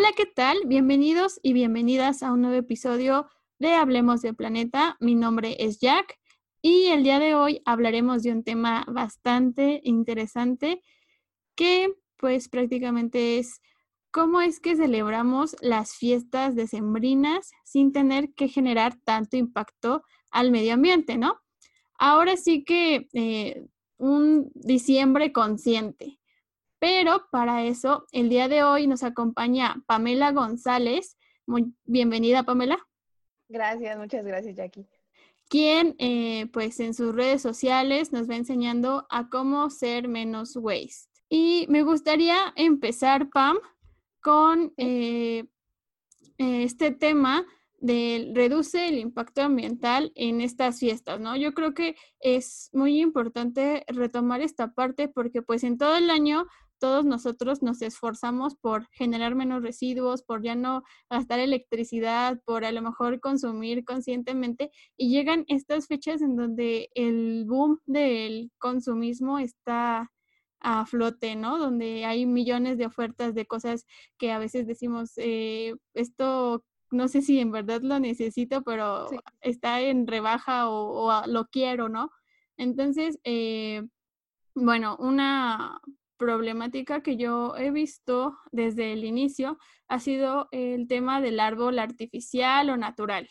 Hola, ¿qué tal? Bienvenidos y bienvenidas a un nuevo episodio de Hablemos de Planeta. Mi nombre es Jack y el día de hoy hablaremos de un tema bastante interesante que pues prácticamente es cómo es que celebramos las fiestas decembrinas sin tener que generar tanto impacto al medio ambiente, ¿no? Ahora sí que eh, un diciembre consciente. Pero para eso, el día de hoy nos acompaña Pamela González. Muy bienvenida, Pamela. Gracias, muchas gracias, Jackie. Quien, eh, pues, en sus redes sociales nos va enseñando a cómo ser menos waste. Y me gustaría empezar, Pam, con eh, este tema de reduce el impacto ambiental en estas fiestas, ¿no? Yo creo que es muy importante retomar esta parte porque pues en todo el año todos nosotros nos esforzamos por generar menos residuos, por ya no gastar electricidad, por a lo mejor consumir conscientemente y llegan estas fechas en donde el boom del consumismo está a flote, ¿no? Donde hay millones de ofertas de cosas que a veces decimos, eh, esto no sé si en verdad lo necesito, pero está en rebaja o, lo quiero, ¿no? Entonces, eh, bueno, una problemática que yo he visto desde el inicio ha sido el tema del árbol artificial o natural.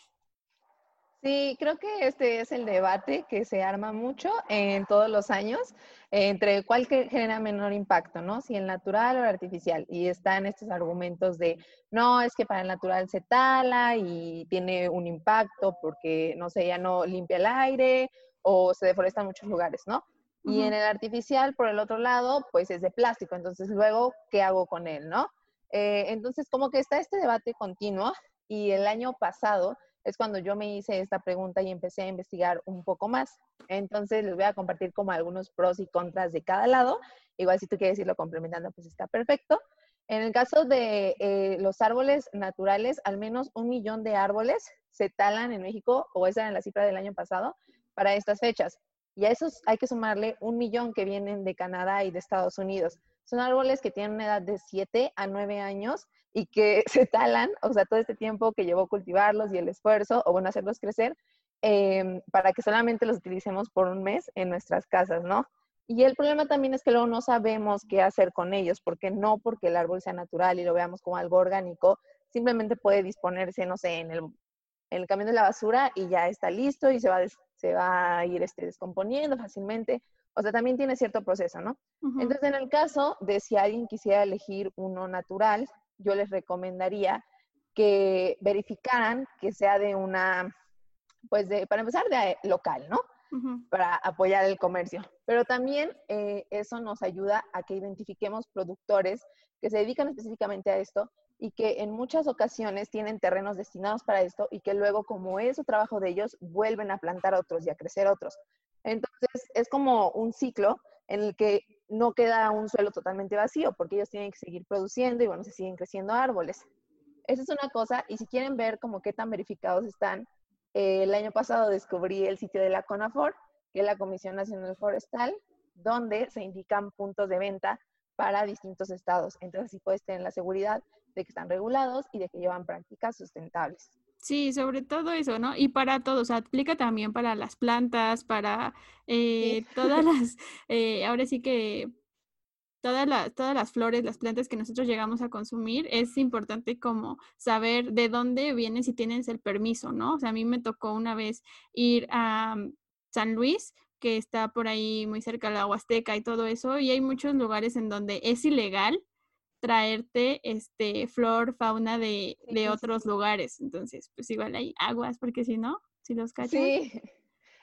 Sí, creo que este es el debate que se arma mucho en todos los años entre cuál genera menor impacto, ¿no? Si el natural o el artificial. Y están estos argumentos de, no, es que para el natural se tala y tiene un impacto porque, no sé, ya no limpia el aire o se deforesta en muchos lugares, ¿no? Y en el artificial, por el otro lado, pues es de plástico. Entonces, luego, ¿qué hago con él, no? Eh, entonces, como que está este debate continuo y el año pasado es cuando yo me hice esta pregunta y empecé a investigar un poco más. Entonces les voy a compartir como algunos pros y contras de cada lado. Igual si tú quieres irlo complementando, pues está perfecto. En el caso de eh, los árboles naturales, al menos un millón de árboles se talan en México, o esa era la cifra del año pasado, para estas fechas. Y a esos hay que sumarle un millón que vienen de Canadá y de Estados Unidos. Son árboles que tienen una edad de 7 a 9 años y que se talan, o sea, todo este tiempo que llevó cultivarlos y el esfuerzo, o bueno, hacerlos crecer, em, para que solamente los utilicemos por un mes en nuestras casas, ¿no? Y el problema también es que luego no sabemos qué hacer con ellos, porque no porque el árbol sea natural y lo veamos como algo orgánico, simplemente puede disponerse, no sé, en el, en el camión de la basura y ya está listo y se va, se va a ir este, descomponiendo fácilmente. O sea, también tiene cierto proceso, ¿no? Entonces, en el caso de si alguien quisiera elegir uno natural, yo les recomendaría que verificaran que sea de una, pues de, para empezar, de local, ¿no? Para apoyar el comercio. Pero también eh, eso nos ayuda a que identifiquemos productores que se dedican específicamente a esto y que en muchas ocasiones tienen terrenos destinados para esto y que luego, como es su trabajo de ellos, vuelven a plantar otros y a crecer otros. Entonces, es como un ciclo en el que no queda un suelo totalmente vacío, porque ellos tienen que seguir produciendo y bueno, se siguen creciendo árboles. Esa es una cosa, y si quieren ver como qué tan verificados están, eh, el año pasado descubrí el sitio de la CONAFOR, que es la Comisión Nacional Forestal, donde se indican puntos de venta para distintos estados. Entonces, sí puedes tener la seguridad de que están regulados y de que llevan prácticas sustentables. Sí, sobre todo eso, ¿no? Y para todos, o sea, aplica también para las plantas, para eh, todas las, eh, ahora sí que todas las, todas las flores, las plantas que nosotros llegamos a consumir, es importante como saber de dónde vienen si tienes el permiso, ¿no? O sea, a mí me tocó una vez ir a mm, San Luis, que está por ahí muy cerca de la Huasteca y todo eso, y hay muchos lugares en donde es ilegal traerte este flor, fauna de, de otros lugares. Entonces, pues igual hay aguas, porque si no, si los cachan. Sí,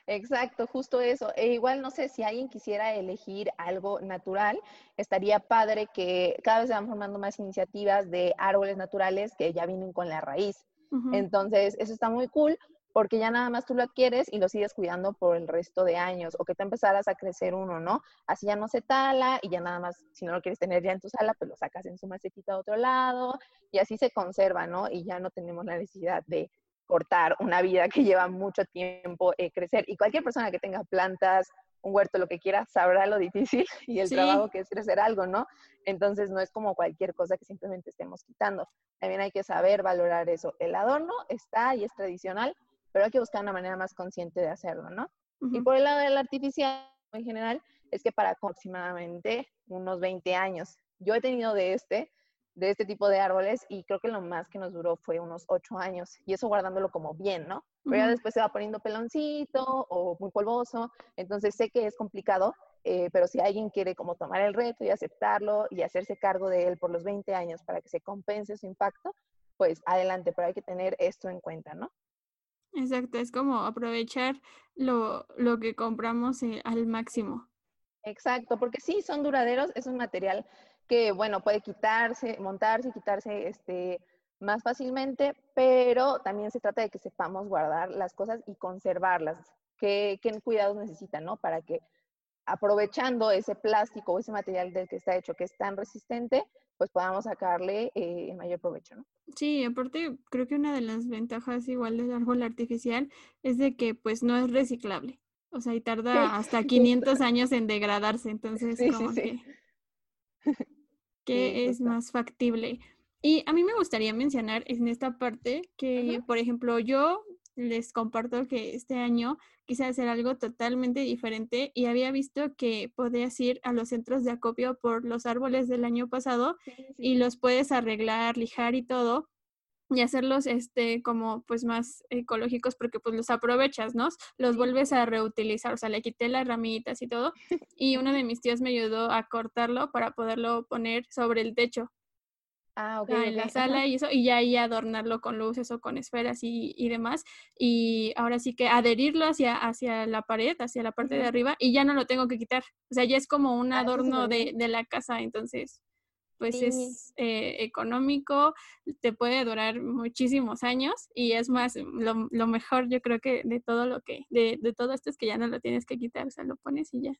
exacto, justo eso. E igual no sé si alguien quisiera elegir algo natural, estaría padre que cada vez se van formando más iniciativas de árboles naturales que ya vienen con la raíz. Entonces, eso está muy cool porque ya nada más tú lo adquieres y lo sigues cuidando por el resto de años, o que te empezaras a crecer uno, ¿no? Así ya no se tala y ya nada más, si no lo quieres tener ya en tu sala, pues lo sacas en su macetita a otro lado y así se conserva, ¿no? Y ya no tenemos la necesidad de cortar una vida que lleva mucho tiempo eh, crecer. Y cualquier persona que tenga plantas, un huerto, lo que quiera, sabrá lo difícil y el trabajo que es crecer algo, ¿no? Entonces no es como cualquier cosa que simplemente estemos quitando. también hay que saber valorar eso. El adorno está y es tradicional, pero hay que buscar una manera más consciente de hacerlo, ¿no? Y por el lado del artificial en general, es que para aproximadamente unos 20 años. Yo he tenido de este, de este tipo de árboles y creo que lo más que nos duró fue unos 8 años y eso guardándolo como bien, ¿no? Pero ya después se va poniendo peloncito o muy polvoso, entonces sé que es complicado, eh, pero si alguien quiere como tomar el reto y aceptarlo y hacerse cargo de él por los 20 años para que se compense su impacto, pues adelante, pero hay que tener esto en cuenta, ¿no? Exacto, es como aprovechar lo, lo que compramos eh, al máximo. Exacto, porque sí, son duraderos, es un material que, bueno, puede quitarse, montarse y quitarse este, más fácilmente, pero también se trata de que sepamos guardar las cosas y conservarlas. ¿Qué, qué cuidados necesitan, no? Para que aprovechando ese plástico o ese material del que está hecho que es tan resistente, pues podamos sacarle eh, mayor provecho, ¿no? Sí, aparte creo que una de las ventajas igual del árbol artificial es de que pues no es reciclable. O sea, y tarda hasta 500 años en degradarse, entonces como que, que es más factible. Y a mí me gustaría mencionar en esta parte que, por ejemplo, yo les comparto que este año quise hacer algo totalmente diferente y había visto que podías ir a los centros de acopio por los árboles del año pasado y los puedes arreglar, lijar y todo y hacerlos este como pues más ecológicos porque pues los aprovechas, ¿no? Los vuelves a reutilizar, o sea, le quité las ramitas y todo y uno de mis tíos me ayudó a cortarlo para poderlo poner sobre el techo Ah, ok. en la sala y eso, y ya ahí adornarlo con luces o con esferas y, y, demás. Y ahora sí que adherirlo hacia, hacia la pared, hacia la parte de arriba, y ya no lo tengo que quitar. O sea, ya es como un ah, adorno de, de, la casa, entonces, pues es eh, económico, te puede durar muchísimos años, y es más, lo, lo mejor yo creo que de todo lo que, de, de todo esto es que ya no lo tienes que quitar, o sea, lo pones y ya.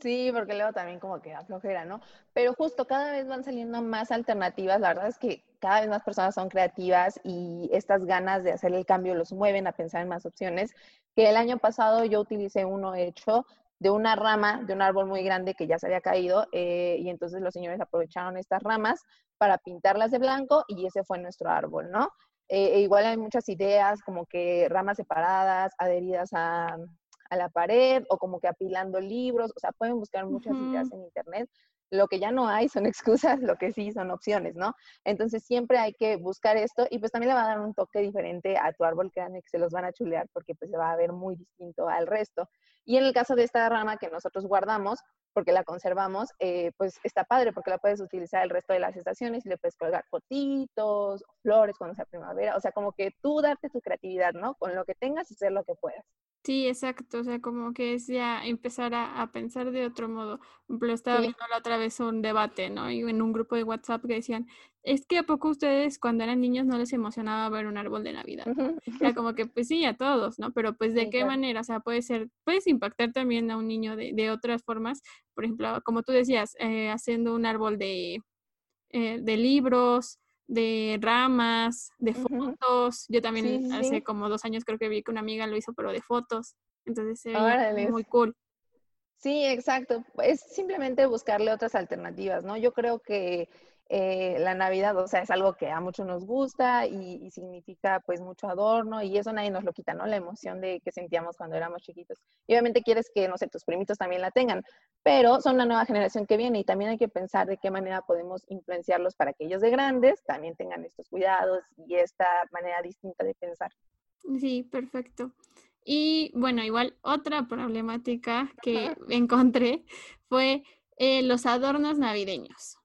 Sí, porque luego también como que aflojera, ¿no? Pero justo cada vez van saliendo más alternativas. La verdad es que cada vez más personas son creativas y estas ganas de hacer el cambio los mueven a pensar en más opciones. Que el año pasado yo utilicé uno hecho de una rama de un árbol muy grande que ya se había caído eh, y entonces los señores aprovecharon estas ramas para pintarlas de blanco y ese fue nuestro árbol, ¿no? Eh, e igual hay muchas ideas como que ramas separadas, adheridas a, a la pared o como que apilando libros, o sea, pueden buscar muchas ideas en internet. Lo que ya no hay son excusas, lo que sí son opciones, ¿no? Entonces siempre hay que buscar esto y pues también le va a dar un toque diferente a tu árbol, que se los van a chulear porque pues se va a ver muy distinto al resto. Y en el caso de esta rama que nosotros guardamos, porque la conservamos, eh, pues está padre porque la puedes utilizar el resto de las estaciones y le puedes colgar fotitos, flores cuando sea primavera, o sea, como que tú darte tu creatividad, ¿no? Con lo que tengas y hacer lo que puedas. Sí, exacto, o sea, como que es ya empezar a, a pensar de otro modo. Lo estaba viendo la otra vez un debate, ¿no? Y en un grupo de WhatsApp que decían, es que a poco ustedes cuando eran niños no les emocionaba ver un árbol de Navidad. Era como que, pues sí, a todos, ¿no? Pero pues de qué manera, o sea, puede ser, puedes impactar también a un niño de, de otras formas, por ejemplo, como tú decías, eh, haciendo un árbol de, eh, de libros, de ramas, de fotos. Yo también hace como dos años creo que vi que una amiga lo hizo, pero de fotos. Entonces se muy cool. Sí, exacto. Es simplemente buscarle otras alternativas, ¿no? Yo creo que eh, la Navidad, o sea, es algo que a muchos nos gusta y, significa pues mucho adorno y eso nadie nos lo quita, ¿no? La emoción de que sentíamos cuando éramos chiquitos. Y obviamente quieres que, no sé, tus primitos también la tengan, pero son la nueva generación que viene y también hay que pensar de qué manera podemos influenciarlos para que ellos de grandes también tengan estos cuidados y esta manera distinta de pensar. Sí, perfecto. Y bueno, igual otra problemática que encontré fue eh, los adornos navideños.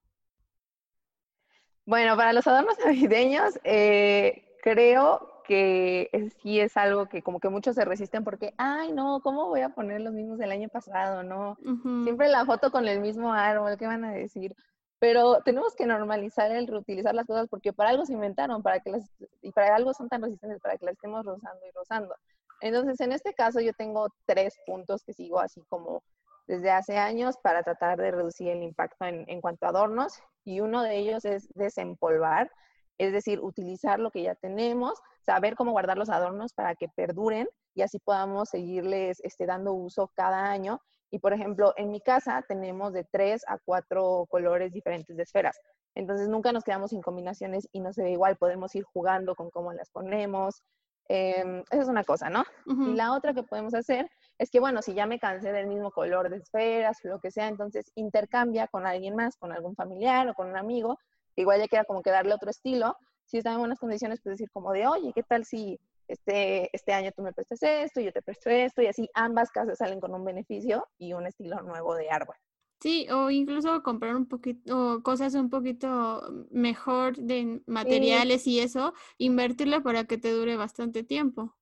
Bueno, para los adornos navideños, eh, creo que sí es algo que como que muchos se resisten porque, ay, no, ¿cómo voy a poner los mismos del año pasado? No, siempre la foto con el mismo árbol, ¿qué van a decir? Pero tenemos que normalizar el reutilizar las cosas porque para algo se inventaron, para que las, y para algo son tan resistentes, para que las estemos rozando y rozando. Entonces, en este caso yo tengo tres puntos que sigo así como desde hace años para tratar de reducir el impacto en, en cuanto a adornos y uno de ellos es desempolvar, es decir, utilizar lo que ya tenemos, saber cómo guardar los adornos para que perduren y así podamos seguirles este, dando uso cada año. Y por ejemplo, en mi casa tenemos de tres a cuatro colores diferentes de esferas. Entonces nunca nos quedamos sin combinaciones y no se ve igual, podemos ir jugando con cómo las ponemos. Em, esa es una cosa, ¿no? Y la otra que podemos hacer es que, bueno, si ya me cansé del mismo color de esferas, lo que sea, entonces intercambia con alguien más, con algún familiar o con un amigo, igual ya quiera como que darle otro estilo. Si está en buenas condiciones, pues decir como de, oye, ¿qué tal si este, este año tú me prestas esto, yo te presto esto, y así ambas casas salen con un beneficio y un estilo nuevo de árbol. Sí, o incluso comprar un poquito, cosas un poquito mejor de materiales y eso, invertirlo para que te dure bastante tiempo.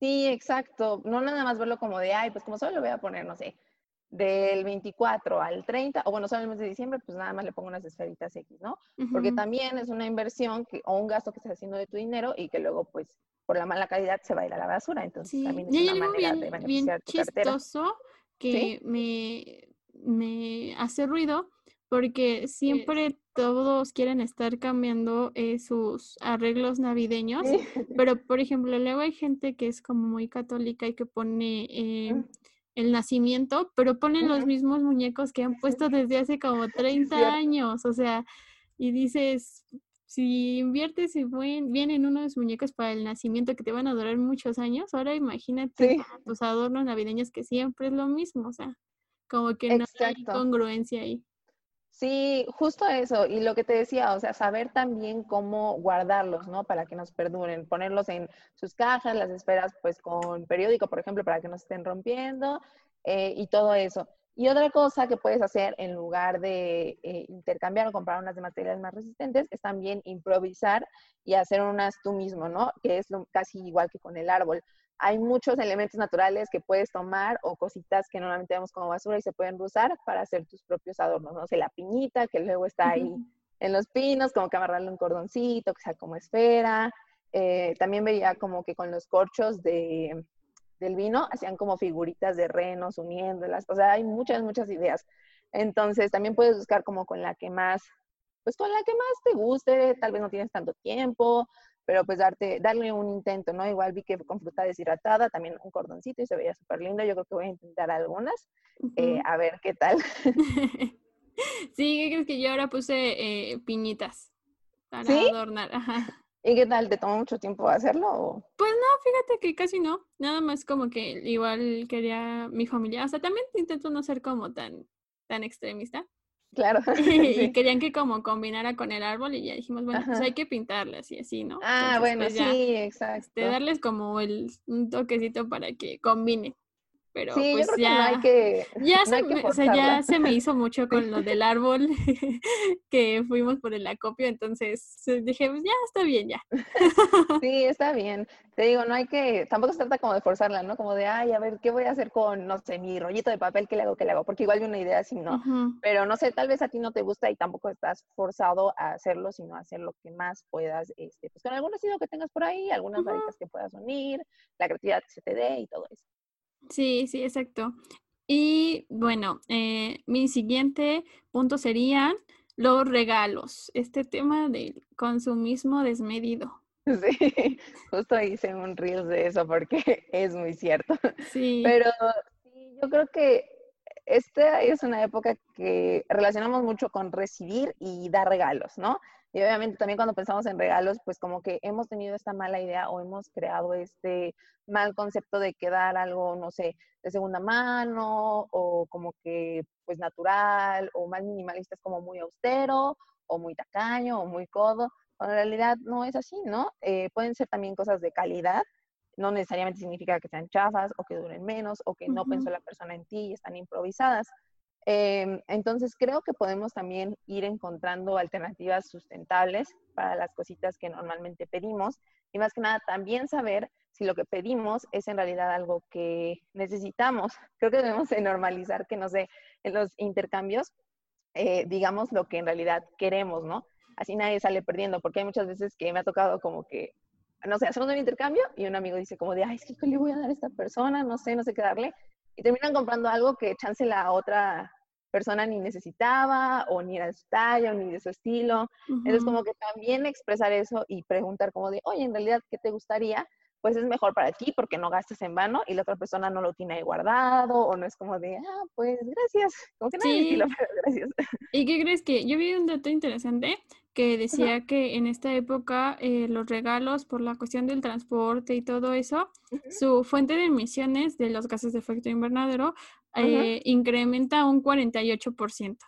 Sí, exacto. No nada más verlo como de, ay, pues como solo lo voy a poner, no sé, del 24 al 30, o bueno, solo el mes de diciembre, pues nada más le pongo unas esferitas X, ¿no? Porque también es una inversión que, o un gasto que estás haciendo de tu dinero y que luego, pues, por la mala calidad se va a ir a la basura. Entonces, también es una manera de beneficiar tu chistoso que me me hace ruido porque siempre todos quieren estar cambiando eh, sus arreglos navideños, pero por ejemplo, luego hay gente que es como muy católica y que pone eh, el nacimiento, pero ponen los mismos muñecos que han puesto desde hace como 30 años, o sea, y dices, si inviertes bien en unos muñecos para el nacimiento que te van a durar muchos años, ahora imagínate tus adornos navideños que siempre es lo mismo, o sea. Como que no hay congruencia ahí. Sí, justo eso. Y lo que te decía, o sea, saber también cómo guardarlos, ¿no? Para que nos perduren. Ponerlos en sus cajas, las esperas pues con periódico, por ejemplo, para que no se estén rompiendo eh, y todo eso. Y otra cosa que puedes hacer en lugar de eh, intercambiar o comprar unas de materiales más resistentes es también improvisar y hacer unas tú mismo, ¿no? Que es casi igual que con el árbol hay muchos elementos naturales que puedes tomar o cositas que normalmente vemos como basura y se pueden usar para hacer tus propios adornos, no sé, la piñita que luego está ahí en los pinos, como que amarrarle un cordoncito, que sea como esfera. Eh, también veía como que con los corchos de, del vino hacían como figuritas de renos uniéndolas, o sea, hay muchas, muchas ideas. Entonces, también puedes buscar como con la que más, pues con la que más te guste, tal vez no tienes tanto tiempo, pero pues darte, darle un intento, ¿no? Igual vi que con fruta deshidratada, también un cordoncito y se veía súper lindo. Yo creo que voy a intentar algunas, eh, a ver qué tal. sí, ¿qué crees que yo ahora puse eh, piñitas para adornar? ¿Y qué tal? ¿Te tomó mucho tiempo hacerlo? Pues no, fíjate que casi no. Nada más como que igual quería mi familia. O sea, también intento no ser como tan, tan extremista. Claro. y querían que como combinara con el árbol y ya dijimos, bueno, pues hay que pintarlas y así, ¿no? Ah, bueno, pues, sí, exacto. De darles como el, un toquecito para que combine pero sí, pues yo creo ya, que no hay que, ya, se, me, o sea, ya se me hizo mucho con lo del árbol que fuimos por el acopio, entonces dije, pues ya está bien, ya. Sí, está bien. Te digo, no hay que, tampoco se trata como de forzarla, ¿no? Como de, ay, a ver, ¿qué voy a hacer con, no sé, mi rollito de papel? ¿Qué le hago? ¿Qué le hago? Porque igual hay una idea así, ¿no? Pero no sé, tal vez a ti no te gusta y tampoco estás forzado a hacerlo, sino a hacer lo que más puedas, este, pues con algún residuo que tengas por ahí, algunas varitas que puedas unir, la creatividad que se te dé y todo eso. Sí, sí, exacto. Y bueno, eh, mi siguiente punto serían los regalos, este tema del consumismo desmedido. Sí, justo hice un reel de eso porque es muy cierto. Sí. Pero sí, yo creo que esta es una época que relacionamos mucho con recibir y dar regalos, ¿no? Y obviamente también cuando pensamos en regalos, pues como que hemos tenido esta mala idea o hemos creado este mal concepto de quedar algo, no sé, de segunda mano o como que pues natural o más minimalista es como muy austero o muy tacaño o muy codo. Cuando en realidad no es así, ¿no? Eh, pueden ser también cosas de calidad, no necesariamente significa que sean chafas o que duren menos o que no pensó la persona en ti y están improvisadas. Em, entonces creo que podemos también ir encontrando alternativas sustentables para las cositas que normalmente pedimos y más que nada también saber si lo que pedimos es en realidad algo que necesitamos. Creo que debemos de normalizar que, no sé, en los intercambios eh, digamos lo que en realidad queremos, ¿no? Así nadie sale perdiendo, porque hay muchas veces que me ha tocado como que, no sé, hacemos un intercambio y un amigo dice como de, ay, es que ¿qué le voy a dar a esta persona? No sé, no sé qué darle. Y terminan comprando algo que chance la otra persona ni necesitaba o ni era de su talla o ni de su estilo. Entonces como que también expresar eso y preguntar como de, oye, en realidad, ¿qué te gustaría? pues es mejor para ti porque no gastas en vano y la otra persona no lo tiene ahí guardado o no es como de, ah, pues gracias, como que sí. gracias. ¿Y qué crees que? Yo vi un dato interesante que decía que en esta época eh, los regalos por la cuestión del transporte y todo eso, su fuente de emisiones de los gases de efecto invernadero eh, incrementa un 48%.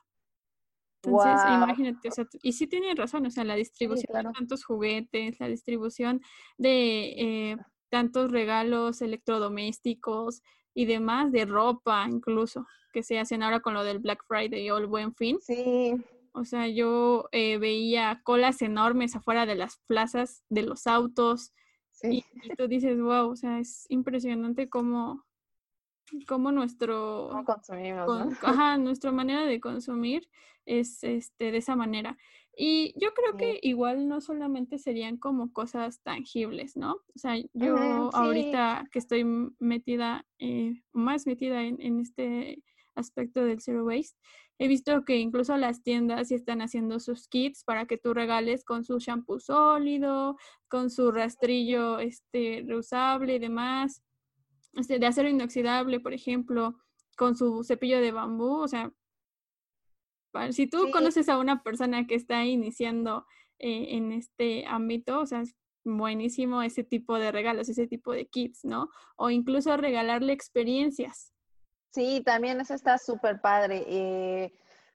Entonces, imagínate, o sea, y sí tiene razón, o sea, la distribución de tantos juguetes, la distribución de eh, tantos regalos electrodomésticos y demás, de ropa incluso, que se hacen ahora con lo del Black Friday o el Buen Fin. Sí. O sea, yo eh, veía colas enormes afuera de las plazas de los autos. Sí. Y, tú dices, wow, o sea, es impresionante cómo, cómo nuestro... ¿Cómo consumimos, Ajá, nuestra manera de consumir es este, de esa manera. Y yo creo que igual no solamente serían como cosas tangibles, ¿no? O sea, yo ahorita que estoy metida, eh, más metida en, en, este aspecto del zero waste, he visto que incluso las tiendas están haciendo sus kits para que tú regales con su shampoo sólido, con su rastrillo este, reusable y demás, este, de acero inoxidable, por ejemplo, con su cepillo de bambú, o sea, si tú conoces a una persona que está iniciando eh, en este ámbito, o sea, es buenísimo ese tipo de regalos, ese tipo de kits, ¿no? O incluso regalarle experiencias. Sí, también eso está súper padre. Eh,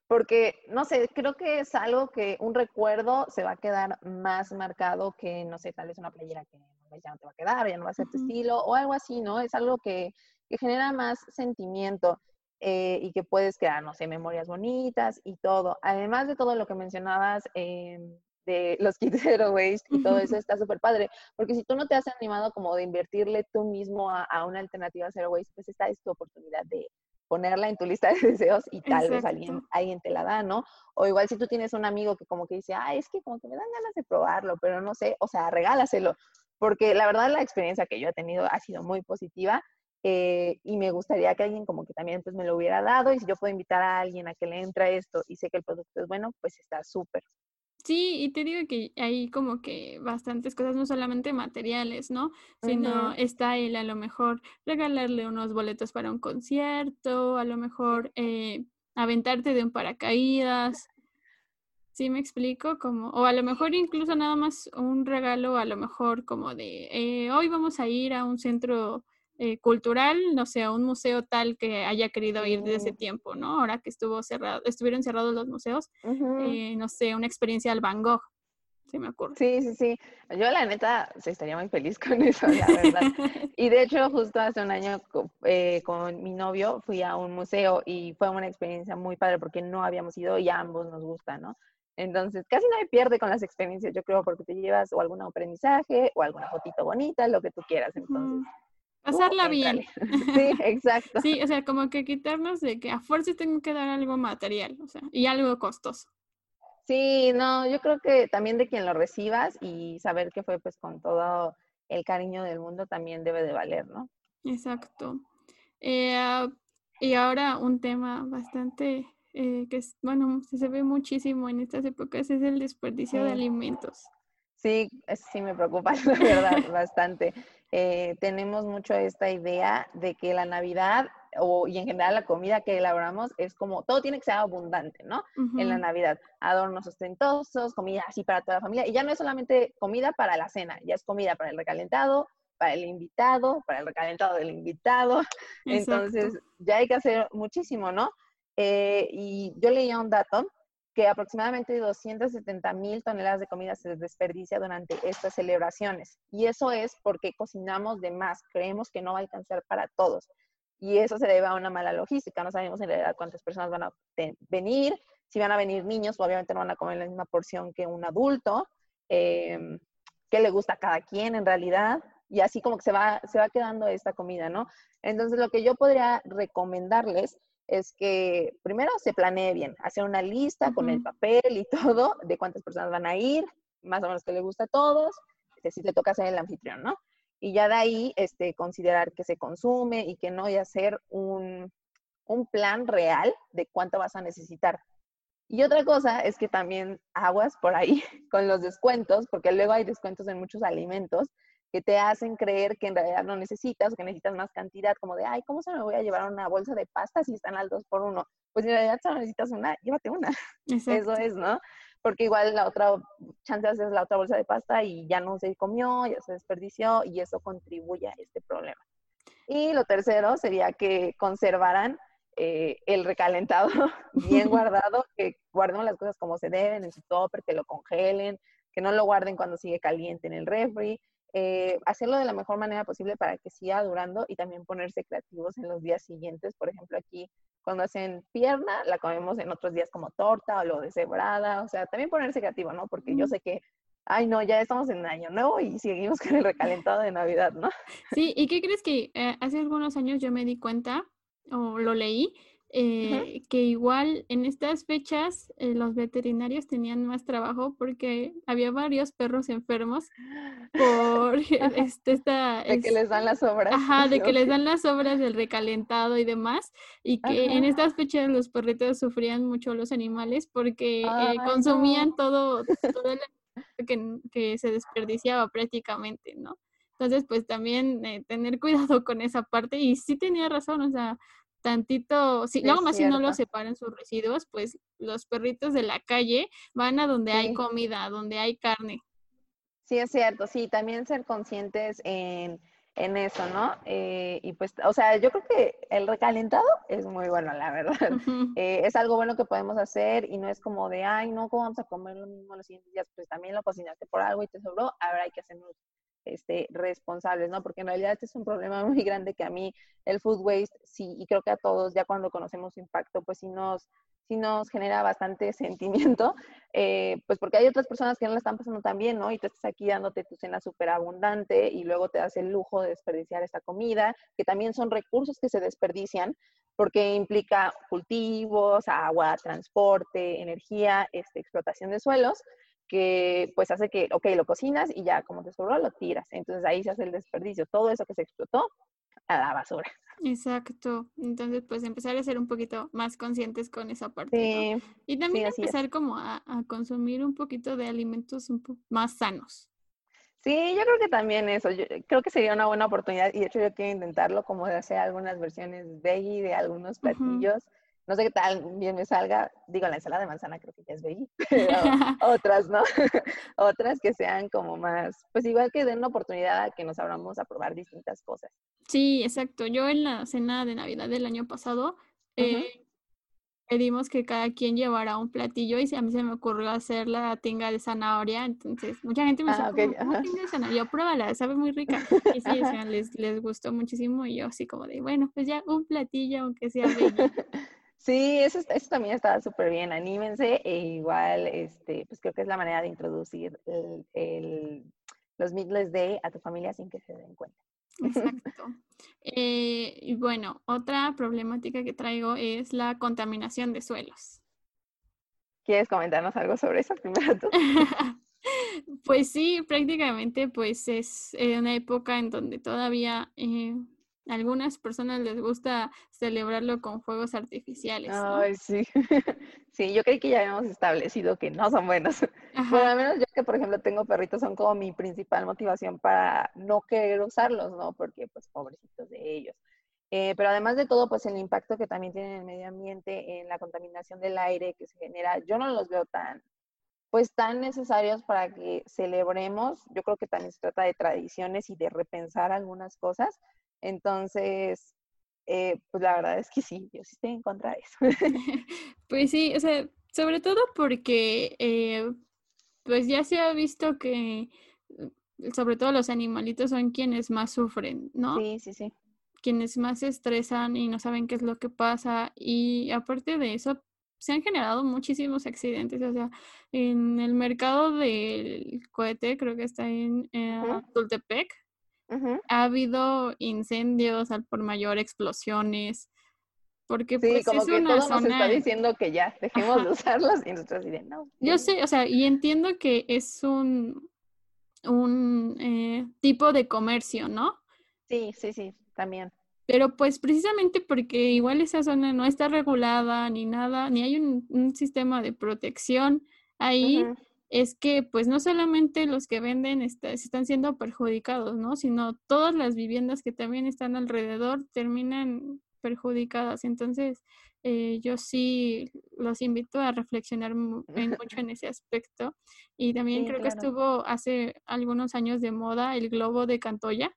porque, no sé, creo que es algo que un recuerdo se va a quedar más marcado que, no sé, tal vez una playera que ya no te va a quedar, ya no va a ser tu estilo, o algo así, ¿no? Es algo que, que genera más sentimiento. Eh, y que puedes crear, no sé, memorias bonitas y todo. Además de todo lo que mencionabas eh, de los kits Zero Waste y todo eso, está súper padre, porque si tú no te has animado como de invertirle tú mismo a, una alternativa Zero Waste, pues esta es tu oportunidad de ponerla en tu lista de deseos y tal vez alguien, alguien te la da, ¿no? O igual si tú tienes un amigo que como que dice, ah, es que como que me dan ganas de probarlo, pero no sé, o sea, regálaselo, porque la verdad la experiencia que yo he tenido ha sido muy positiva eh, y me gustaría que alguien como que también pues me lo hubiera dado y si yo puedo invitar a alguien a que le entre esto y sé que el producto es bueno, pues está súper. Sí, y te digo que hay como que bastantes cosas, no solamente materiales, ¿no? Sino está el a lo mejor regalarle unos boletos para un concierto, a lo mejor eh, aventarte de un paracaídas. ¿Sí me explico? Como, o a lo mejor incluso nada más un regalo, a lo mejor como de, eh, hoy vamos a ir a un centro eh, cultural, no sé, a un museo tal que haya querido ir desde ese tiempo, ¿no? Ahora que estuvo cerrado, estuvieron cerrados los museos, eh, no sé, una experiencia al Van Gogh, se me ocurre. Sí, sí, sí. Yo la neta se estaría muy feliz con eso, la verdad. y de hecho, justo hace un año eh, con mi novio fui a un museo y fue una experiencia muy padre porque no habíamos ido y a ambos nos gusta, ¿no? Entonces, casi no me pierde con las experiencias, yo creo, porque te llevas o algún aprendizaje o alguna fotito bonita, lo que tú quieras. Entonces, Pasarla bien. Sí, exacto. sí, o sea, como que quitarnos de que a fuerza tengo que dar algo material, o sea, y algo costoso. Sí, no, yo creo que también de quien lo recibas y saber que fue pues con todo el cariño del mundo también debe de valer, ¿no? Exacto. Eh, y ahora un tema bastante eh, que es, bueno, se ve muchísimo en estas épocas es el desperdicio de alimentos. Sí, sí me preocupa, la verdad, bastante. Eh, tenemos mucho esta idea de que la Navidad o, y en general la comida que elaboramos es como, todo tiene que ser abundante, ¿no? En la Navidad, adornos ostentosos, comida así para toda la familia. Y ya no es solamente comida para la cena, ya es comida para el recalentado, para el invitado, para el recalentado del invitado. Entonces, ya hay que hacer muchísimo, ¿no? Eh, y yo leía un dato que aproximadamente 270 mil toneladas de comida se desperdicia durante estas celebraciones. Y eso es porque cocinamos de más, creemos que no va a alcanzar para todos. Y eso se debe a una mala logística, no sabemos en realidad cuántas personas van a venir, si van a venir niños, obviamente no van a comer la misma porción que un adulto, eh, qué le gusta a cada quien en realidad, y así como que se va, se va quedando esta comida, ¿no? Entonces lo que yo podría recomendarles es que primero se planee bien, hacer una lista con el papel y todo de cuántas personas van a ir, más o menos que le gusta a todos, este, si te toca ser el anfitrión, ¿no? Y ya de ahí este, considerar que se consume y que no, y hacer un, un plan real de cuánto vas a necesitar. Y otra cosa es que también aguas por ahí con los descuentos, porque luego hay descuentos en muchos alimentos que te hacen creer que en realidad no necesitas o que necesitas más cantidad, como de, ay, ¿cómo se me voy a llevar una bolsa de pasta si están al dos por uno? Pues en realidad solo necesitas una, llévate una. Eso es, ¿no? Porque igual la otra chance es la otra bolsa de pasta y ya no se comió, ya se desperdició y eso contribuye a este problema. Y lo tercero sería que conservaran eh, el recalentado bien guardado, que guarden las cosas como se deben en su topper, que lo congelen, que no lo guarden cuando sigue caliente en el refri, eh, hacerlo de la mejor manera posible para que siga durando y también ponerse creativos en los días siguientes. Por ejemplo, aquí cuando hacen pierna, la comemos en otros días como torta o lo deshebrada, o sea, también ponerse creativo, ¿no? Porque yo sé que ay no, ya estamos en año nuevo y seguimos con el recalentado de Navidad, ¿no? Sí, ¿y qué crees que eh, hace algunos años yo me di cuenta o lo leí? Eh, que igual en estas fechas eh, los veterinarios tenían más trabajo porque había varios perros enfermos por este, esta... De que les dan las obras. Ajá, de que les dan las obras del recalentado y demás, y que en estas fechas los perritos sufrían mucho los animales porque consumían todo, todo el que, que se desperdiciaba prácticamente, ¿no? Entonces, pues también eh, tener cuidado con esa parte. Y sí tenía razón, o sea, tantito, si, luego más si no lo separan sus residuos, pues los perritos de la calle van a donde hay comida, donde hay carne. Sí, es cierto, sí, también ser conscientes en en eso, ¿no? Eh, y pues, o sea, yo creo que el recalentado es muy bueno, la verdad. Eh, es algo bueno que podemos hacer y no es como de, ay, no, ¿cómo vamos a comer lo mismo los siguientes días? Pues también lo cocinaste por algo y te sobró, ahora hay que hacernos este, responsables, ¿no? Porque en realidad este es un problema muy grande que a mí el food waste, sí, y creo que a todos ya cuando conocemos su impacto, pues sí nos, sí nos genera bastante sentimiento, eh, pues porque hay otras personas que no la están pasando tan bien, ¿no? Y tú estás aquí dándote tu cena súper abundante y luego te das el lujo de desperdiciar esta comida, que también son recursos que se desperdician porque implica cultivos, agua, transporte, energía, este, explotación de suelos, que pues hace que, ok, lo cocinas y ya como te sobró, lo tiras. Entonces ahí se hace el desperdicio. Todo eso que se explotó a la basura. Exacto. Entonces, pues empezar a ser un poquito más conscientes con esa parte. Y también empezar como a, consumir un poquito de alimentos un poco más sanos. Sí, yo creo que también eso, yo creo que sería una buena oportunidad y de hecho yo quiero intentarlo como de hacer algunas versiones veggie de algunos platillos no sé qué tal bien me salga, digo, la ensalada de manzana creo que ya es veggie, pero otras, ¿no? otras que sean como más, pues igual que den una oportunidad a que nos abramos a probar distintas cosas. Sí, exacto. Yo en la cena de Navidad del año pasado eh, pedimos que cada quien llevara un platillo y a mí se me ocurrió hacer la tinga de zanahoria, entonces mucha gente me dice, ah, tinga de zanahoria? Pruébala, sabe muy rica. Y sí, les, les gustó muchísimo y yo así como de, bueno, pues ya un platillo aunque sea veggie. Sí, eso, eso también está súper bien. Anímense e igual, este, pues creo que es la manera de introducir el, los Meatless Day a tu familia sin que se den cuenta. Exacto. Eh, y bueno, otra problemática que traigo es la contaminación de suelos. ¿Quieres comentarnos algo sobre eso primero tú? pues sí, prácticamente pues es una época en donde todavía eh, algunas personas les gusta celebrarlo con fuegos artificiales. Ay, sí. sí, yo creí que ya habíamos establecido que no son buenos. Bueno, al menos yo que, por ejemplo, tengo perritos, son como mi principal motivación para no querer usarlos, ¿no? Porque, pues, pobrecitos de ellos. Eh, pero además de todo, pues el impacto que también tiene en el medio ambiente, en la contaminación del aire que se genera, yo no los veo tan, pues tan necesarios para que celebremos. Yo creo que también se trata de tradiciones y de repensar algunas cosas. Entonces, eh, pues la verdad es que sí, yo sí estoy en contra de eso. pues sí, o sea, sobre todo porque eh, pues ya se ha visto que mm, sobre todo los animalitos son quienes más sufren, ¿no? Sí, sí, sí. Quienes más se estresan y no saben qué es lo que pasa. Y aparte de eso, se han generado muchísimos accidentes. O sea, en el mercado del cohete, creo que está en eh, Tultepec, ha habido incendios al por mayor, explosiones, porque sí, pues, como es que una todo nos está diciendo que ya dejemos de usarlos y nosotros diremos no. Yo sé, o sea, y entiendo que es un, un eh, tipo de comercio, ¿no? Sí, sí, sí, también. Pero pues precisamente porque igual esa zona no está regulada ni nada, ni hay un, sistema de protección ahí, es que pues no solamente los que venden están siendo perjudicados, ¿no? Sino todas las viviendas que también están alrededor terminan perjudicadas. Entonces, eh, yo sí los invito a reflexionar mucho en ese aspecto. Y también creo que estuvo hace algunos años de moda el globo de Cantoya.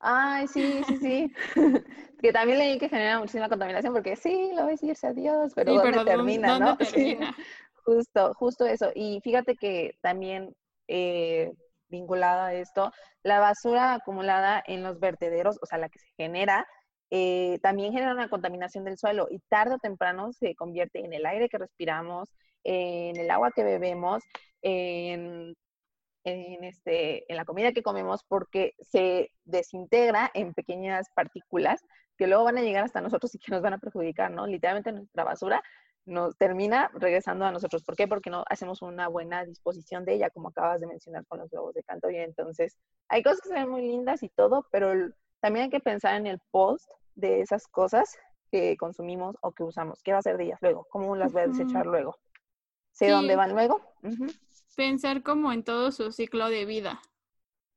Ay, sí, sí, sí. que también leí que genera muchísima contaminación porque sí, lo ves irse a Dios, pero, ¿dónde termina, no? Termina? Justo, justo eso. Y fíjate que también eh, vinculado a esto, la basura acumulada en los vertederos, o sea, la que se genera, eh, también genera una contaminación del suelo y tarde o temprano se convierte en el aire que respiramos, en el agua que bebemos, en, este, en la comida que comemos, porque se desintegra en pequeñas partículas que luego van a llegar hasta nosotros y que nos van a perjudicar, ¿no? Literalmente nuestra basura nos termina regresando a nosotros. ¿Por qué? Porque no hacemos una buena disposición de ella, como acabas de mencionar con los globos de canto. Y entonces, hay cosas que se ven muy lindas y todo, pero también hay que pensar en el post de esas cosas que consumimos o que usamos. ¿Qué va a ser de ellas luego? ¿Cómo las voy a desechar luego? ¿Sé dónde van luego? Pensar como en todo su ciclo de vida.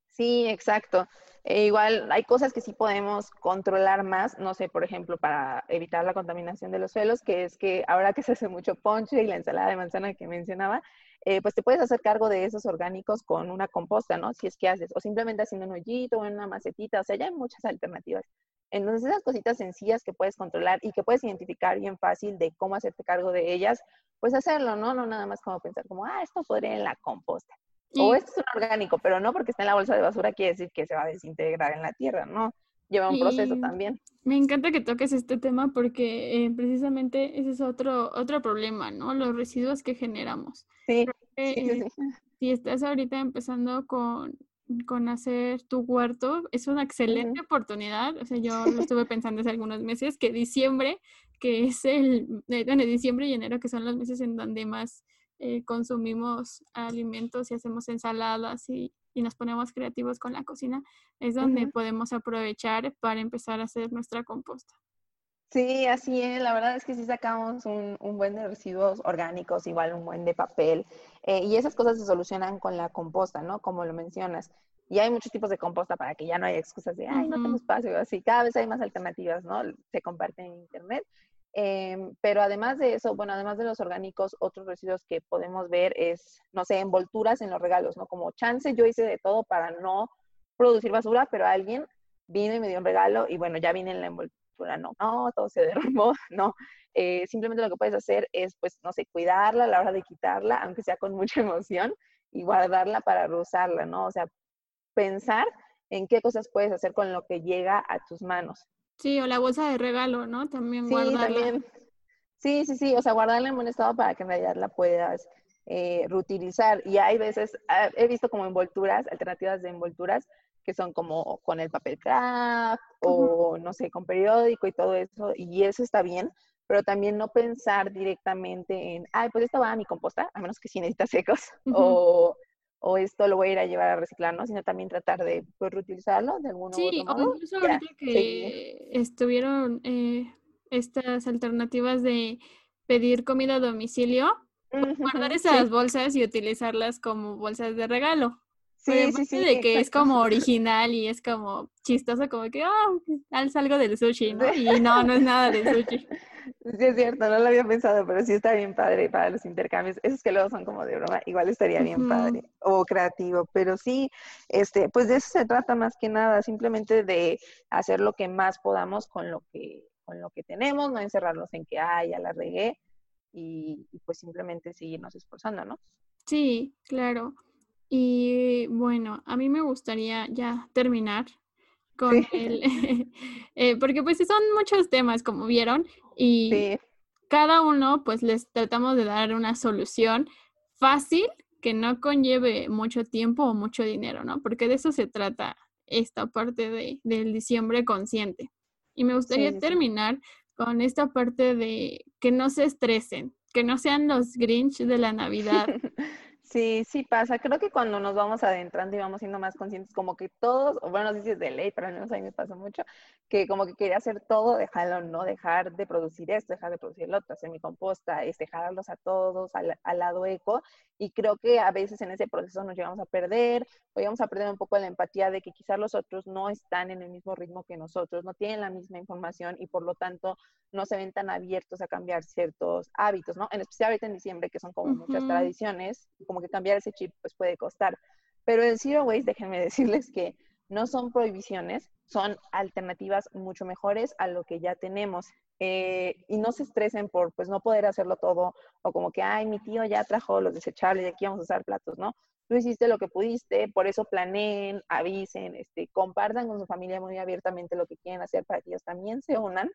Sí, exacto. E igual hay cosas que sí podemos controlar más, no sé, por ejemplo, para evitar la contaminación de los suelos, que es que ahora que se hace mucho ponche y la ensalada de manzana que mencionaba, eh, pues te puedes hacer cargo de esos orgánicos con una composta, ¿no? Si es que haces, o simplemente haciendo un hoyito o una macetita, o sea, ya hay muchas alternativas. Entonces, esas cositas sencillas que puedes controlar y que puedes identificar bien fácil de cómo hacerte cargo de ellas, pues hacerlo, ¿no? No nada más como pensar como, ah, esto podría en la composta. O esto es un orgánico, pero no porque está en la bolsa de basura quiere decir que se va a desintegrar en la tierra, ¿no? Lleva un proceso también. Me encanta que toques este tema porque eh, precisamente ese es otro, otro problema, ¿no? Los residuos que generamos. Sí. Eh, si estás ahorita empezando con con hacer tu huerto. Es una excelente oportunidad. O sea, yo lo estuve pensando hace algunos meses, que diciembre, que es el, eh, bueno, diciembre y enero, que son los meses en donde más eh, consumimos alimentos y hacemos ensaladas y, y, nos ponemos creativos con la cocina, es donde podemos aprovechar para empezar a hacer nuestra composta. Sí, así es. La verdad es que sí sacamos un, un buen de residuos orgánicos, igual un buen de papel. Eh, y esas cosas se solucionan con la composta, ¿no? Como lo mencionas. Y hay muchos tipos de composta para que ya no haya excusas de, ay, no tengo espacio. Así, cada vez hay más alternativas, ¿no? Se comparten en Internet. Em, pero además de eso, bueno, además de los orgánicos, otros residuos que podemos ver es, no sé, envolturas en los regalos, ¿no? Como chance, yo hice de todo para no producir basura, pero alguien vino y me dio un regalo y bueno, ya viene en la envoltura no, no, todo se derrumbó, no. Eh, simplemente lo que puedes hacer es, pues, no sé, cuidarla a la hora de quitarla, aunque sea con mucha emoción, y guardarla para reusarla, ¿no? O sea, pensar en qué cosas puedes hacer con lo que llega a tus manos. Sí, o la bolsa de regalo, ¿no? También sí, También. Sí, sí, sí, o sea, guardarla en buen estado para que en realidad la puedas eh, reutilizar. Y hay veces, ah, he visto como envolturas, alternativas de envolturas, que son como con el papel craft o no sé, con periódico y todo eso, y eso está bien, pero también no pensar directamente en, ay, pues esto va a mi composta, a menos que sí necesita secos, o, o, esto lo voy a ir a llevar a reciclar, ¿no? Sino también tratar de pues, reutilizarlo de alguna sí, otro modo. incluso ahorita que estuvieron eh, estas alternativas de pedir comida a domicilio, guardar esas bolsas y utilizarlas como bolsas de regalo. Sí, sí, sí. De que es como original y es como chistoso, como que, ah, alza algo del sushi, ¿no? Y no, no es nada del sushi. Sí, es cierto, no lo había pensado, pero sí está bien padre para los intercambios. Esos que luego son como de broma, igual estaría bien padre o creativo, pero sí, este, pues de eso se trata más que nada, simplemente de hacer lo que más podamos con lo que, con lo que tenemos, no encerrarnos en que, ah, ya la regué, y, y pues simplemente seguirnos esforzando, ¿no? Sí, claro. Y bueno, a mí me gustaría ya terminar con el, eh, porque pues son muchos temas, como vieron, y cada uno pues les tratamos de dar una solución fácil que no conlleve mucho tiempo o mucho dinero, ¿no? Porque de eso se trata esta parte de, del diciembre consciente. Y me gustaría terminar con esta parte de que no se estresen, que no sean los Grinch de la Navidad, Sí, sí pasa. Creo que cuando nos vamos adentrando y vamos siendo más conscientes, como que todos, o bueno, no sé si es de ley, pero al menos a mí me pasa mucho, que como que quería hacer todo, dejarlo, no dejar de producir esto, dejar de producir lo otro, hacer mi composta, es dejarlos a todos al, lado eco. Y creo que a veces en ese proceso nos llegamos a perder, o llegamos a perder un poco la empatía de que quizás los otros no están en el mismo ritmo que nosotros, no tienen la misma información y por lo tanto no se ven tan abiertos a cambiar ciertos hábitos, ¿no? En especial ahorita en diciembre, que son como muchas tradiciones, como que cambiar ese chip pues puede costar. Pero el Zero Waste, déjenme decirles que no son prohibiciones, son alternativas mucho mejores a lo que ya tenemos. Eh, y no se estresen por pues no poder hacerlo todo o como que, ay, mi tío ya trajo los desechables aquí vamos a usar platos, ¿no? Tú hiciste lo que pudiste, por eso planeen, avisen, este, compartan con su familia muy abiertamente lo que quieren hacer para que ellos también se unan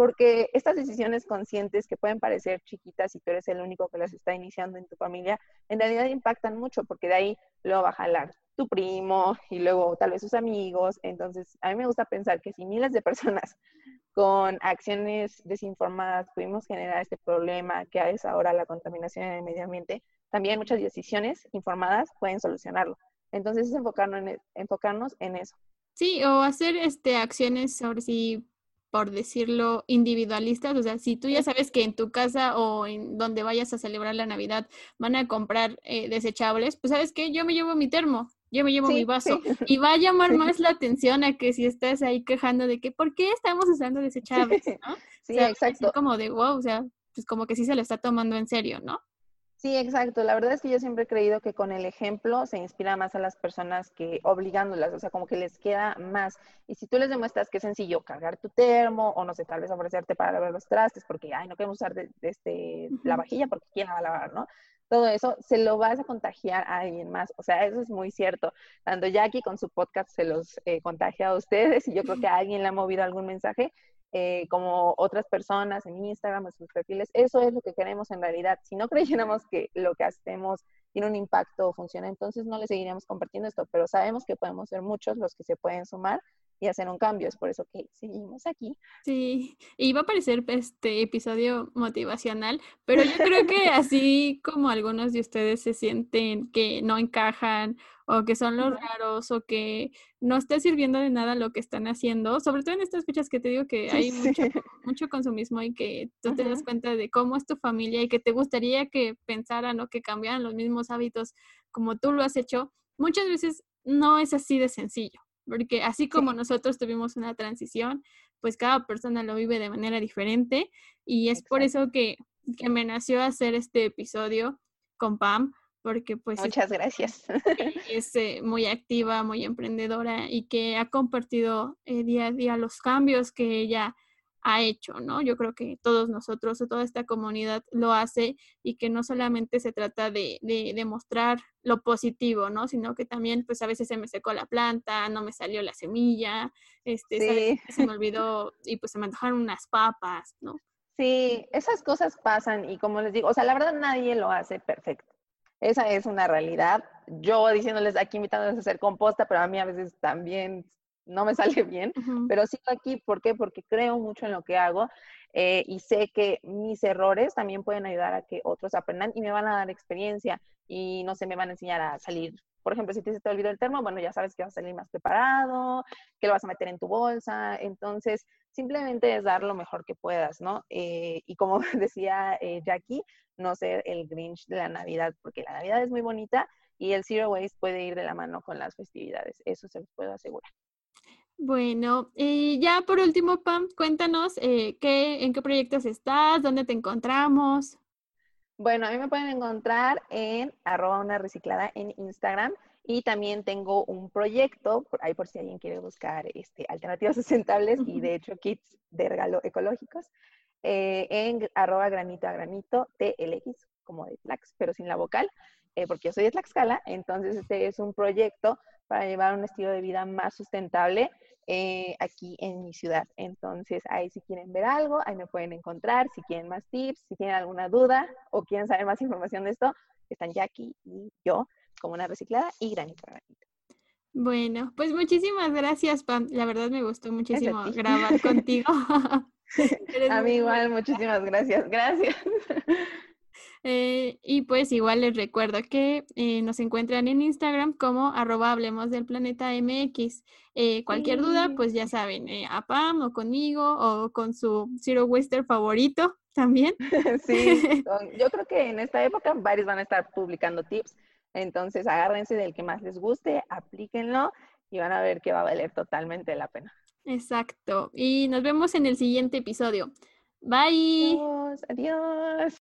porque estas decisiones conscientes que pueden parecer chiquitas y tú eres el único que las está iniciando en tu familia, en realidad impactan mucho porque de ahí luego va a jalar tu primo y luego tal vez sus amigos. Entonces, a mí me gusta pensar que si miles de personas con acciones desinformadas pudimos generar este problema que es ahora la contaminación en el medio ambiente, también muchas decisiones informadas pueden solucionarlo. Entonces, es enfocarnos en, e, enfocarnos en eso. Sí, o hacer este, acciones sobre si por decirlo, individualistas. O sea, si tú ya sabes que en tu casa o en donde vayas a celebrar la Navidad van a comprar eh, desechables, pues sabes qué, yo me llevo mi termo, yo me llevo mi vaso. Y va a llamar más la atención a que si estás ahí quejando de que, ¿por qué estamos usando desechables? ¿no? Sí, exacto. como de, wow, o sea, pues como que sí se lo está tomando en serio, ¿no? Sí, exacto. La verdad es que yo siempre he creído que con el ejemplo se inspira más a las personas que obligándolas, o sea, como que les queda más. Y si tú les demuestras que es sencillo cargar tu termo o no sé, tal vez ofrecerte para lavar los trastes porque, ay, no queremos usar de, este, la vajilla porque quién la va a lavar, ¿no? Todo eso se lo vas a contagiar a alguien más. O sea, eso es muy cierto. Tanto Jackie con su podcast se los eh, contagia a ustedes y yo creo que a alguien le ha movido algún mensaje eh, como otras personas en Instagram, en sus perfiles. Eso es lo que queremos en realidad. Si no creyéramos que lo que hacemos tiene un impacto o funciona, entonces no le seguiríamos compartiendo esto, pero sabemos que podemos ser muchos los que se pueden sumar y hacer un cambio. Es por eso que seguimos aquí. Sí, y va a parecer este episodio motivacional, pero yo creo que así como algunos de ustedes se sienten que no encajan o que son los raros o que no está sirviendo de nada lo que están haciendo, sobre todo en estas fechas que te digo que hay mucho, mucho consumismo y que tú te das cuenta de cómo es tu familia y que te gustaría que pensaran o que cambiaran los mismos hábitos como tú lo has hecho, muchas veces no es así de sencillo porque así como nosotros tuvimos una transición, pues cada persona lo vive de manera diferente y es por eso que, me nació hacer este episodio con Pam, porque pues... Muchas gracias. Es eh, muy activa, muy emprendedora y que ha compartido eh, día a día los cambios que ella ha hecho, ¿no? Yo creo que todos nosotros o toda esta comunidad lo hace y que no solamente se trata de, de, mostrar lo positivo, ¿no? Sino que también, pues a veces se me secó la planta, no me salió la semilla, este, se me olvidó y pues se me antojaron unas papas, ¿no? Sí, esas cosas pasan y como les digo, o sea, la verdad nadie lo hace perfecto. Esa es una realidad. Yo diciéndoles aquí invitándoles a hacer composta, pero a mí a veces también no me sale bien, pero sigo aquí, ¿por qué? Porque creo mucho en lo que hago eh, y sé que mis errores también pueden ayudar a que otros aprendan y me van a dar experiencia y no sé, me van a enseñar a salir. Por ejemplo, si te, te olvidó el termo, bueno, ya sabes que vas a salir más preparado, que lo vas a meter en tu bolsa. Entonces, simplemente es dar lo mejor que puedas, ¿no? Eh, y como decía eh, Jackie, no ser el Grinch de la Navidad, porque la Navidad es muy bonita y el Zero Waste puede ir de la mano con las festividades. Eso se los puedo asegurar. Bueno, y ya por último, Pam, cuéntanos eh, qué, en qué proyectos estás, dónde te encontramos. Bueno, a mí me pueden encontrar en arroba una reciclada en Instagram y también tengo un proyecto, por ahí por si alguien quiere buscar este, alternativas sustentables y de hecho kits de regalo ecológicos, eh, en arroba granito a granito TLX, como de Tlax, pero sin la vocal, eh, porque yo soy de Tlaxcala, entonces este es un proyecto para llevar un estilo de vida más sustentable eh, aquí en mi ciudad. Entonces, ahí si quieren ver algo, ahí me pueden encontrar. Si quieren más tips, si tienen alguna duda o quieren saber más información de esto, están Jackie y yo como una reciclada y granito granito. Bueno, pues muchísimas gracias, Pam. La verdad me gustó muchísimo grabar contigo. a mí igual, muchísimas gracias. Gracias. Eh, y pues igual les recuerdo que eh, nos encuentran en Instagram como arroba hablemos del planeta MX. Eh, cualquier duda, pues ya saben, a Pam o conmigo o con su Zero Waster favorito también. sí, yo creo que en esta época varios van a estar publicando tips. Entonces agárrense del que más les guste, aplíquenlo y van a ver que va a valer totalmente la pena. Exacto. Y nos vemos en el siguiente episodio. Bye. Adiós. Adiós.